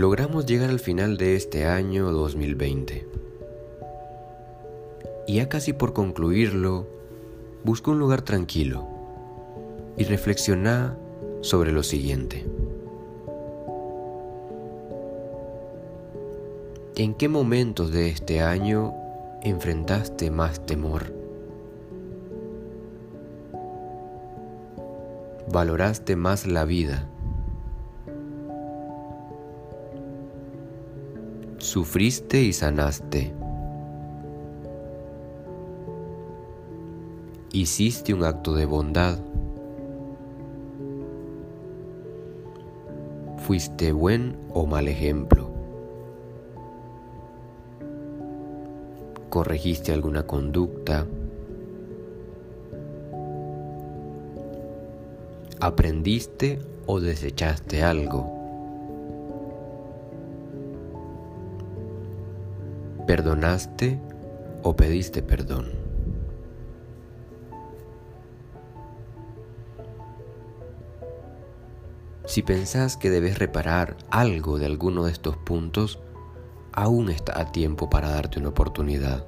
Logramos llegar al final de este año 2020. Y ya casi por concluirlo, busca un lugar tranquilo y reflexiona sobre lo siguiente. ¿En qué momentos de este año enfrentaste más temor? ¿Valoraste más la vida? ¿Sufriste y sanaste? ¿Hiciste un acto de bondad? ¿Fuiste buen o mal ejemplo? corregiste alguna conducta, aprendiste o desechaste algo, perdonaste o pediste perdón. Si pensás que debes reparar algo de alguno de estos puntos, aún está a tiempo para darte una oportunidad.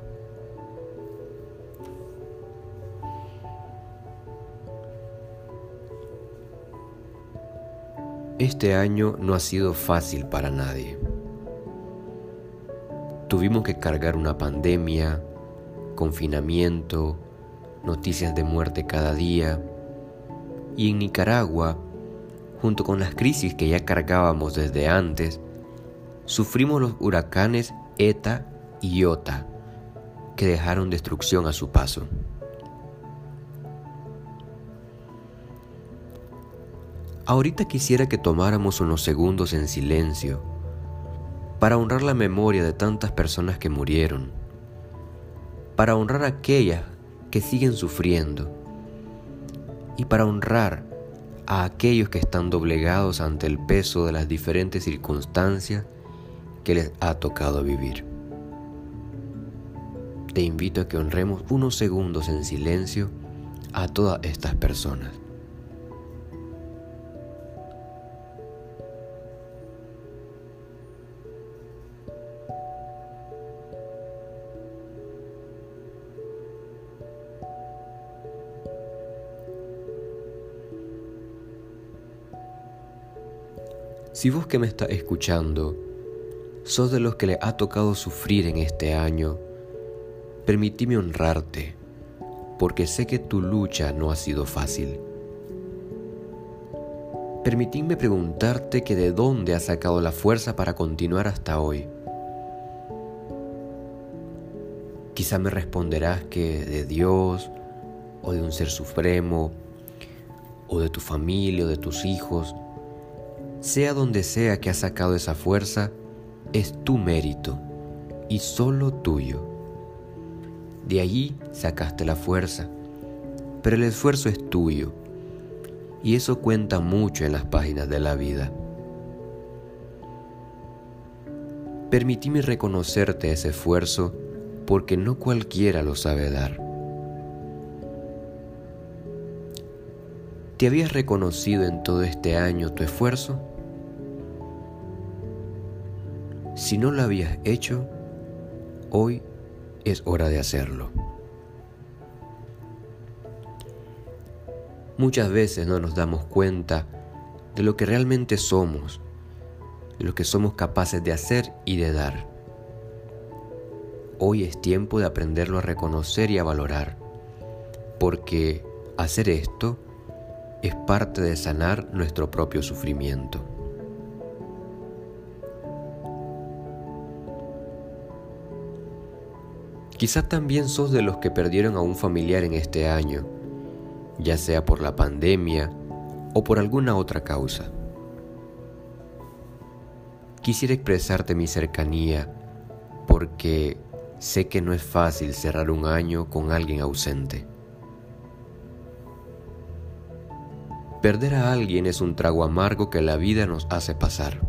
Este año no ha sido fácil para nadie. Tuvimos que cargar una pandemia, confinamiento, noticias de muerte cada día. Y en Nicaragua, junto con las crisis que ya cargábamos desde antes, sufrimos los huracanes ETA y IOTA, que dejaron destrucción a su paso. Ahorita quisiera que tomáramos unos segundos en silencio para honrar la memoria de tantas personas que murieron, para honrar a aquellas que siguen sufriendo y para honrar a aquellos que están doblegados ante el peso de las diferentes circunstancias que les ha tocado vivir. Te invito a que honremos unos segundos en silencio a todas estas personas. Si vos que me estás escuchando sos de los que le ha tocado sufrir en este año, permitime honrarte, porque sé que tu lucha no ha sido fácil. Permitime preguntarte que de dónde has sacado la fuerza para continuar hasta hoy. Quizá me responderás que de Dios, o de un ser supremo, o de tu familia, o de tus hijos, sea donde sea que has sacado esa fuerza, es tu mérito y solo tuyo. De allí sacaste la fuerza, pero el esfuerzo es tuyo y eso cuenta mucho en las páginas de la vida. Permitime reconocerte ese esfuerzo porque no cualquiera lo sabe dar. ¿Te habías reconocido en todo este año tu esfuerzo? Si no lo habías hecho, hoy es hora de hacerlo. Muchas veces no nos damos cuenta de lo que realmente somos, de lo que somos capaces de hacer y de dar. Hoy es tiempo de aprenderlo a reconocer y a valorar, porque hacer esto es parte de sanar nuestro propio sufrimiento. Quizá también sos de los que perdieron a un familiar en este año, ya sea por la pandemia o por alguna otra causa. Quisiera expresarte mi cercanía porque sé que no es fácil cerrar un año con alguien ausente. Perder a alguien es un trago amargo que la vida nos hace pasar.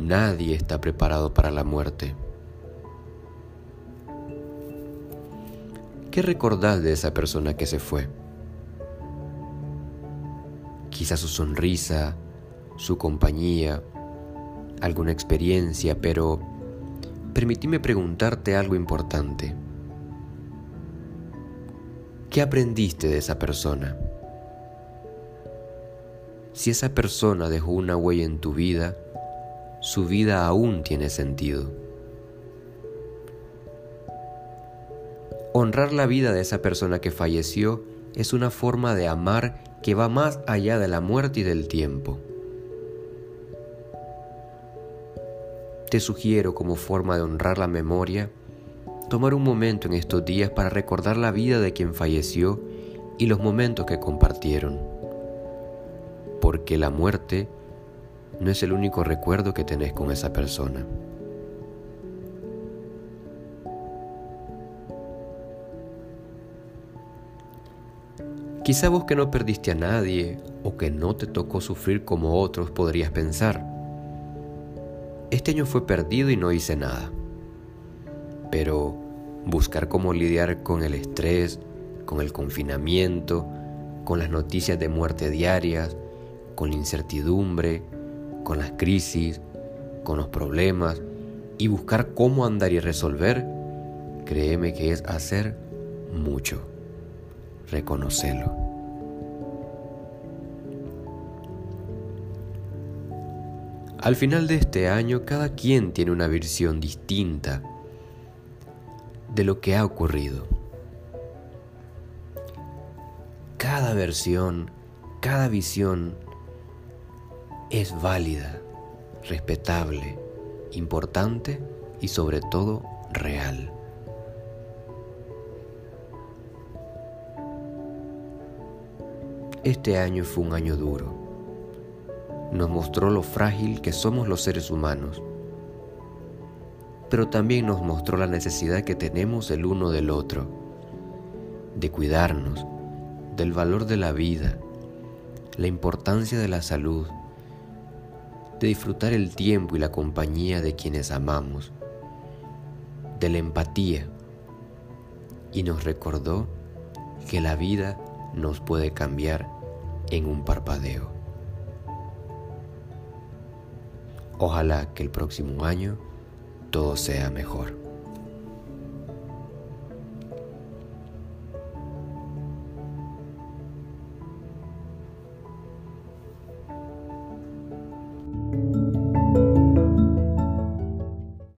Nadie está preparado para la muerte. ¿Qué recordás de esa persona que se fue? Quizá su sonrisa, su compañía, alguna experiencia, pero permitime preguntarte algo importante. ¿Qué aprendiste de esa persona? Si esa persona dejó una huella en tu vida, su vida aún tiene sentido. Honrar la vida de esa persona que falleció es una forma de amar que va más allá de la muerte y del tiempo. Te sugiero como forma de honrar la memoria, tomar un momento en estos días para recordar la vida de quien falleció y los momentos que compartieron. Porque la muerte no es el único recuerdo que tenés con esa persona. Quizá vos que no perdiste a nadie o que no te tocó sufrir como otros podrías pensar, este año fue perdido y no hice nada. Pero buscar cómo lidiar con el estrés, con el confinamiento, con las noticias de muerte diarias, con la incertidumbre, con las crisis, con los problemas y buscar cómo andar y resolver, créeme que es hacer mucho reconocelo. Al final de este año, cada quien tiene una versión distinta de lo que ha ocurrido. Cada versión, cada visión es válida, respetable, importante y sobre todo real. Este año fue un año duro. Nos mostró lo frágil que somos los seres humanos, pero también nos mostró la necesidad que tenemos el uno del otro, de cuidarnos, del valor de la vida, la importancia de la salud, de disfrutar el tiempo y la compañía de quienes amamos, de la empatía, y nos recordó que la vida nos puede cambiar en un parpadeo. Ojalá que el próximo año todo sea mejor.